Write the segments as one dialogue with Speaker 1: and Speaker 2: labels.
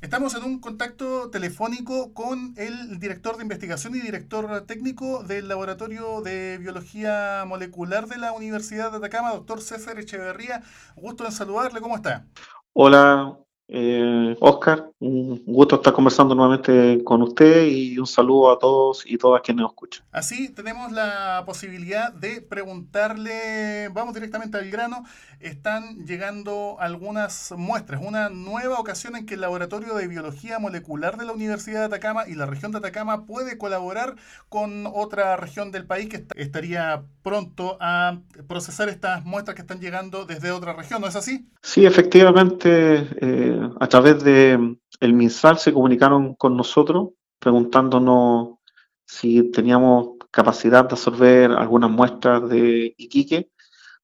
Speaker 1: Estamos en un contacto telefónico con el director de investigación y director técnico del Laboratorio de Biología Molecular de la Universidad de Atacama, doctor César Echeverría. Gusto en saludarle, ¿cómo está?
Speaker 2: Hola, eh, Oscar, un gusto estar conversando nuevamente con usted y un saludo a todos y todas quienes nos escuchan.
Speaker 1: Así tenemos la posibilidad de preguntarle, vamos directamente al grano, están llegando algunas muestras, una nueva ocasión en que el Laboratorio de Biología Molecular de la Universidad de Atacama y la región de Atacama puede colaborar con otra región del país que estaría pronto a procesar estas muestras que están llegando desde otra región, ¿no es así?
Speaker 2: Sí, efectivamente. Eh, a través de el MinSal se comunicaron con nosotros preguntándonos si teníamos capacidad de absorber algunas muestras de Iquique,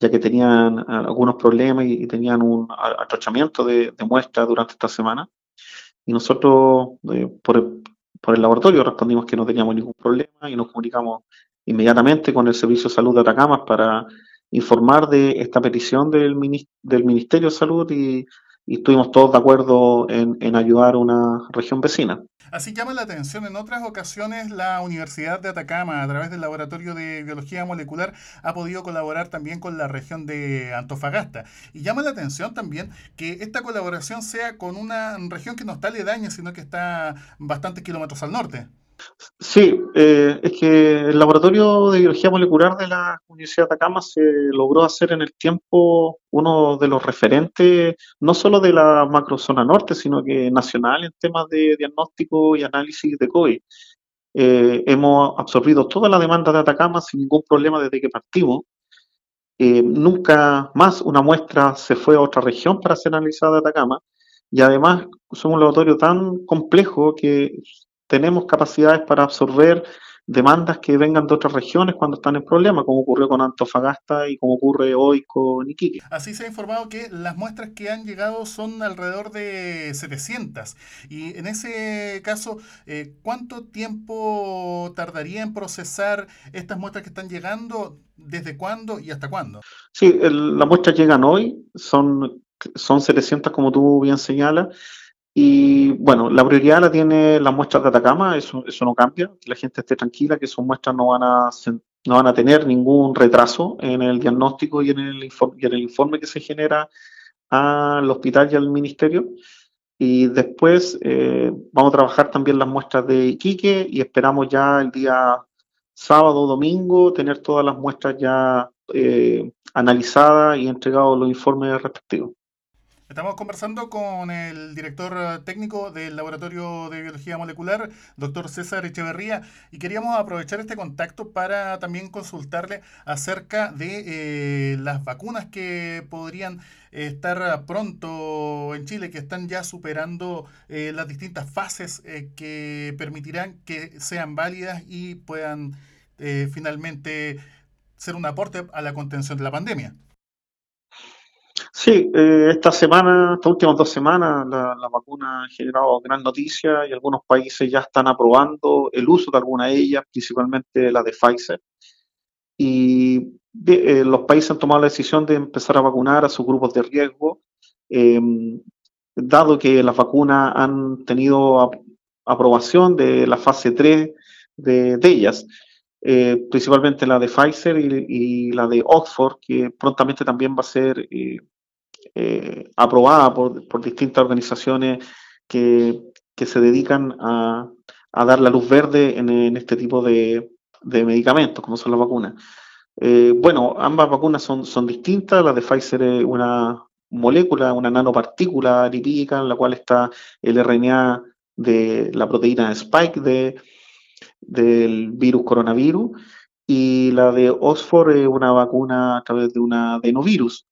Speaker 2: ya que tenían algunos problemas y, tenían un atrochamiento de, muestras durante esta semana. Y nosotros, eh, por, el, por, el, laboratorio, respondimos que no teníamos ningún problema y nos comunicamos inmediatamente con el Servicio de Salud de Atacama para informar de esta petición del, del Ministerio de Salud y y estuvimos todos de acuerdo en, ayudar a una región vecina.
Speaker 1: Así llama la atención, en otras ocasiones la Universidad de Atacama, a través del Laboratorio de Biología Molecular, ha podido colaborar también con la región de Antofagasta. Y llama la atención también que esta colaboración sea con una región que no está aledaña, sino que está bastantes kilómetros al norte.
Speaker 2: Sí, eh, es que el laboratorio de biología molecular de la Universidad de Atacama se logró hacer en el tiempo uno de los referentes, no solo de la macrozona norte, sino que nacional en temas de diagnóstico y análisis de COVID. Eh, hemos absorbido toda la demanda de Atacama sin ningún problema desde que partimos. Eh, nunca más una muestra se fue a otra región para ser analizada de Atacama. Y además somos un laboratorio tan complejo que tenemos capacidades para absorber demandas que vengan de otras regiones cuando están en problemas, como ocurrió con Antofagasta y como ocurre hoy con Iquique.
Speaker 1: Así se ha informado que las muestras que han llegado son alrededor de 700. Y en ese caso, eh, ¿cuánto tiempo tardaría en procesar estas muestras que están llegando? ¿Desde cuándo y hasta cuándo?
Speaker 2: Sí, las muestras llegan hoy, son, son 700 como tú bien señalas. Y bueno, la prioridad la tiene las muestras de Atacama, eso, eso no cambia, que la gente esté tranquila, que sus muestras no van a, no van a tener ningún retraso en el diagnóstico y en el, informe, y en el informe que se genera al hospital y al ministerio. Y después eh, vamos a trabajar también las muestras de Iquique y esperamos ya el día sábado o domingo tener todas las muestras ya eh, analizadas y entregados los informes respectivos.
Speaker 1: Estamos conversando con el director eh, técnico del Laboratorio de Biología Molecular, doctor César Echeverría, y queríamos aprovechar este contacto para también consultarle acerca de eh, las vacunas que podrían estar pronto en Chile, que están ya superando eh, las distintas fases que permitirán que sean válidas y puedan finalmente ser un aporte a la contención de la pandemia.
Speaker 2: Sí, eh, esta semana, estas últimas dos semanas, la, vacuna ha generado gran noticia y algunos países ya están aprobando el uso de alguna de ellas, principalmente la de Pfizer. Y eh, los países han tomado la decisión de empezar a vacunar a sus grupos de riesgo, em, dado que las vacunas han tenido aprobación de la fase 3 de, ellas. Eh, principalmente la de Pfizer y, la de Oxford, que prontamente también va a ser eh, aprobada por, distintas organizaciones que, se dedican a, dar la luz verde en, este tipo de, medicamentos, como son las vacunas. Eh, bueno, ambas vacunas son, son distintas. La de Pfizer es una molécula, una nanopartícula lipídica en la cual está el RNA de la proteína spike de, del virus coronavirus y la de Oxford es una vacuna a través de una adenovirus.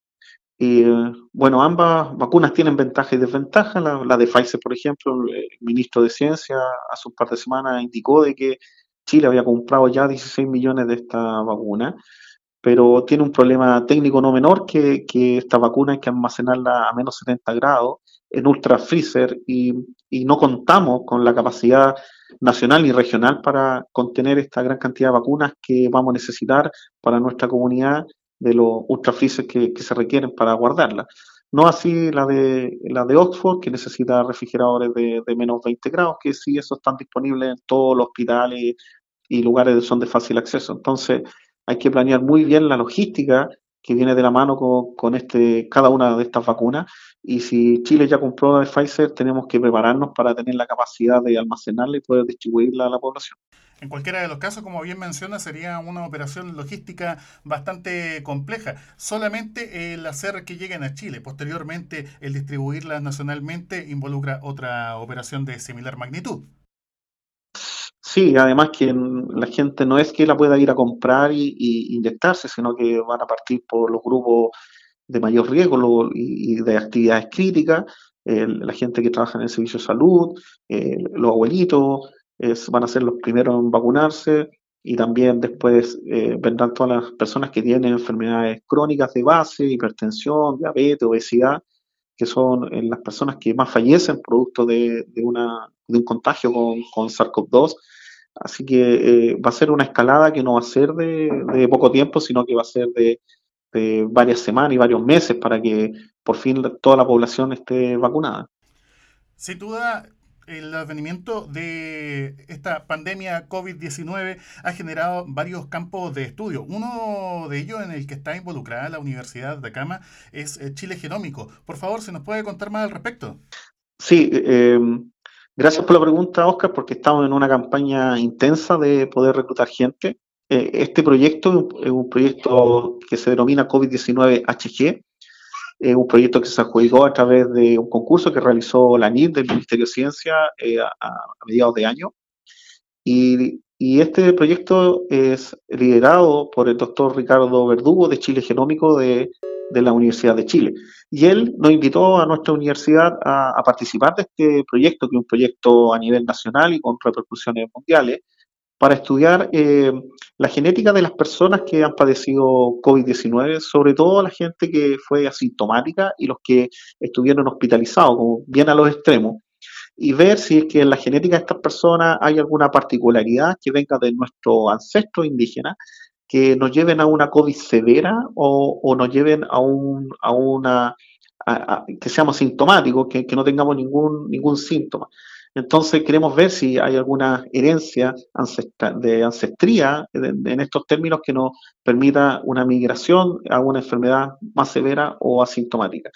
Speaker 2: Y bueno, ambas vacunas tienen ventajas y desventajas. La, de Pfizer, por ejemplo, el ministro de Ciencia hace un par de semanas indicó de que Chile había comprado ya 16 millones de esta vacuna, pero tiene un problema técnico no menor que, que esta vacuna hay que almacenarla a menos 70 grados en ultra freezer y, no contamos con la capacidad nacional y regional para contener esta gran cantidad de vacunas que vamos a necesitar para nuestra comunidad de los ultrafreezers que, que se requieren para guardarla. No así la de, la de Oxford, que necesita refrigeradores de, de menos 20 grados, que sí, esos están disponibles en todos los hospitales y lugares son de fácil acceso. Entonces, hay que planear muy bien la logística que viene de la mano con, este, cada una de estas vacunas. Y si Chile ya compró la de Pfizer, tenemos que prepararnos para tener la capacidad de almacenarla y poder distribuirla a la población.
Speaker 1: En cualquiera de los casos, como bien menciona, sería una operación logística bastante compleja. Solamente el hacer que lleguen a Chile, posteriormente el distribuirlas nacionalmente, involucra otra operación de similar magnitud.
Speaker 2: Sí, además que la gente no es que la pueda ir a comprar y, inyectarse, sino que van a partir por los grupos de mayor riesgo y, de actividades críticas, la gente que trabaja en el servicio de salud, los abuelitos, van a ser los primeros en vacunarse y también después eh, vendrán todas las personas que tienen enfermedades crónicas de base, hipertensión, diabetes, obesidad, que son eh, las personas que más fallecen producto de, de, una, de un contagio con, con SARS-CoV-2. Así que eh, va a ser una escalada que no va a ser de, de poco tiempo, sino que va a ser de, de, varias semanas y varios meses para que por fin toda la población esté vacunada.
Speaker 1: Sin duda, el advenimiento de esta pandemia COVID-19 ha generado varios campos de estudio. Uno de ellos en el que está involucrada la Universidad de Acama es eh, Chile Genómico. Por favor, ¿se nos puede contar más al respecto?
Speaker 2: Sí, eh, gracias por la pregunta, Oscar, porque estamos en una campaña intensa de poder reclutar gente. Eh, este proyecto es un proyecto que se denomina COVID-19 HG, es un proyecto que se adjudicó a través de un concurso que realizó la NID del Ministerio de Ciencia eh, a, a, mediados de año. Y, este proyecto es liderado por el doctor Ricardo Verdugo de Chile Genómico de, de la Universidad de Chile. Y él nos invitó a nuestra universidad a, participar de este proyecto, que es un proyecto a nivel nacional y con repercusiones mundiales, para estudiar eh, la genética de las personas que han padecido COVID-19, sobre todo la gente que fue asintomática y los que estuvieron hospitalizados, como bien a los extremos, y ver si es que en la genética de estas personas hay alguna particularidad que venga de nuestro ancestro indígena que nos lleven a una COVID severa o, o nos lleven a, un, a una que seamos sintomáticos, que, que no tengamos ningún, ningún síntoma. Entonces queremos ver si hay alguna herencia de ancestría en estos términos que nos permita una migración a una enfermedad más severa o asintomática.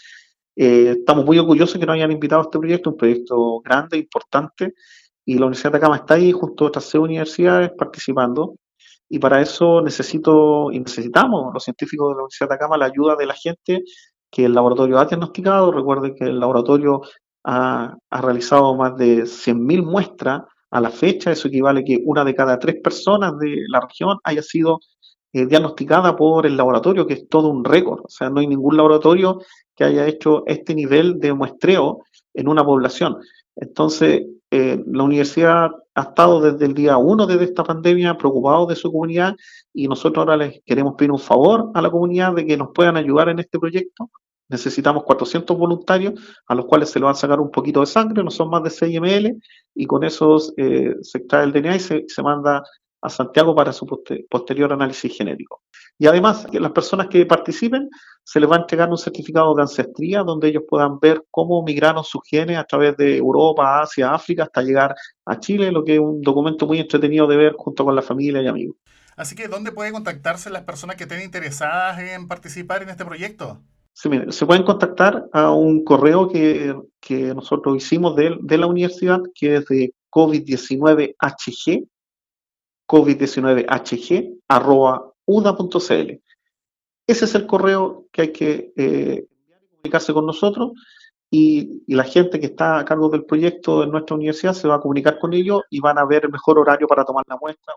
Speaker 2: Eh, estamos muy orgullosos que nos hayan invitado a este proyecto, un proyecto grande, importante, y la Universidad de Atacama está ahí junto a otras seis universidades participando. Y para eso necesito y necesitamos los científicos de la Universidad de Atacama la ayuda de la gente que el laboratorio ha diagnosticado. Recuerden que el laboratorio ha, realizado más de 100.000 muestras a la fecha, eso equivale a que una de cada tres personas de la región haya sido eh, diagnosticada por el laboratorio, que es todo un récord. O sea, no hay ningún laboratorio que haya hecho este nivel de muestreo en una población. Entonces, eh, la universidad ha estado desde el día uno de esta pandemia preocupado de su comunidad y nosotros ahora les queremos pedir un favor a la comunidad de que nos puedan ayudar en este proyecto necesitamos 400 voluntarios a los cuales se le va a sacar un poquito de sangre, no son más de 6 ml, y con esos eh, se extrae el DNA y se, se, manda a Santiago para su posterior análisis genético. Y además, las personas que participen se les va a entregar un certificado de ancestría donde ellos puedan ver cómo migraron sus genes a través de Europa, Asia, África, hasta llegar a Chile, lo que es un documento muy entretenido de ver junto con la familia y amigos.
Speaker 1: Así que, ¿dónde puede contactarse las personas que estén interesadas en participar en este proyecto?
Speaker 2: Se pueden contactar a un correo que, que nosotros hicimos de, de, la universidad, que es de COVID-19HG, COVID-19HG, arroba. Ese es el correo que hay que eh, comunicarse con nosotros y, y, la gente que está a cargo del proyecto en nuestra universidad se va a comunicar con ellos y van a ver el mejor horario para tomar la muestra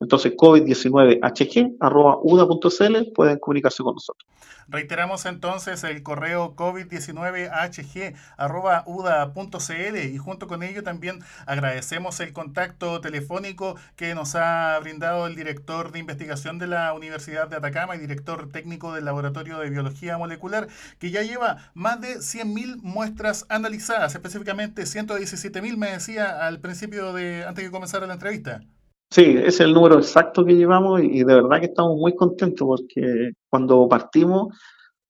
Speaker 2: entonces, covid19hg.uda.cl pueden comunicarse con nosotros.
Speaker 1: Reiteramos entonces el correo covid19hg.uda.cl y junto con ello también agradecemos el contacto telefónico que nos ha brindado el director de investigación de la Universidad de Atacama y director técnico del Laboratorio de Biología Molecular, que ya lleva más de 100.000 muestras analizadas, específicamente 117.000 me decía al principio de, antes de comenzar la entrevista.
Speaker 2: Sí, es el número exacto que llevamos y de verdad que estamos muy contentos porque cuando partimos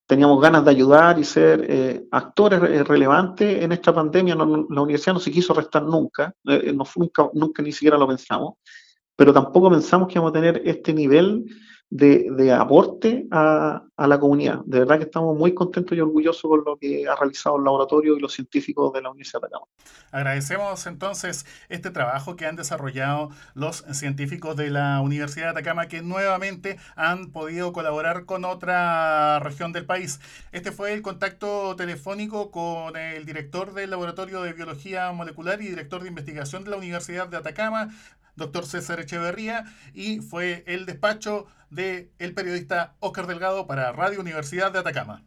Speaker 2: teníamos ganas de ayudar y ser eh, actores relevantes en esta pandemia. la universidad no se quiso restar nunca, nunca, nunca ni siquiera lo pensamos, pero tampoco pensamos que íbamos a tener este nivel de, aporte a, la comunidad. De verdad que estamos muy contentos y orgullosos con lo que ha realizado el laboratorio y los científicos de la Universidad de Atacama.
Speaker 1: Agradecemos entonces este trabajo que han desarrollado los científicos de la Universidad de Atacama que nuevamente han podido colaborar con otra región del país. Este fue el contacto telefónico con el director del Laboratorio de Biología Molecular y director de investigación de la Universidad de Atacama, doctor César Echeverría, y fue el despacho del el periodista Oscar Delgado para Radio Universidad de Atacama.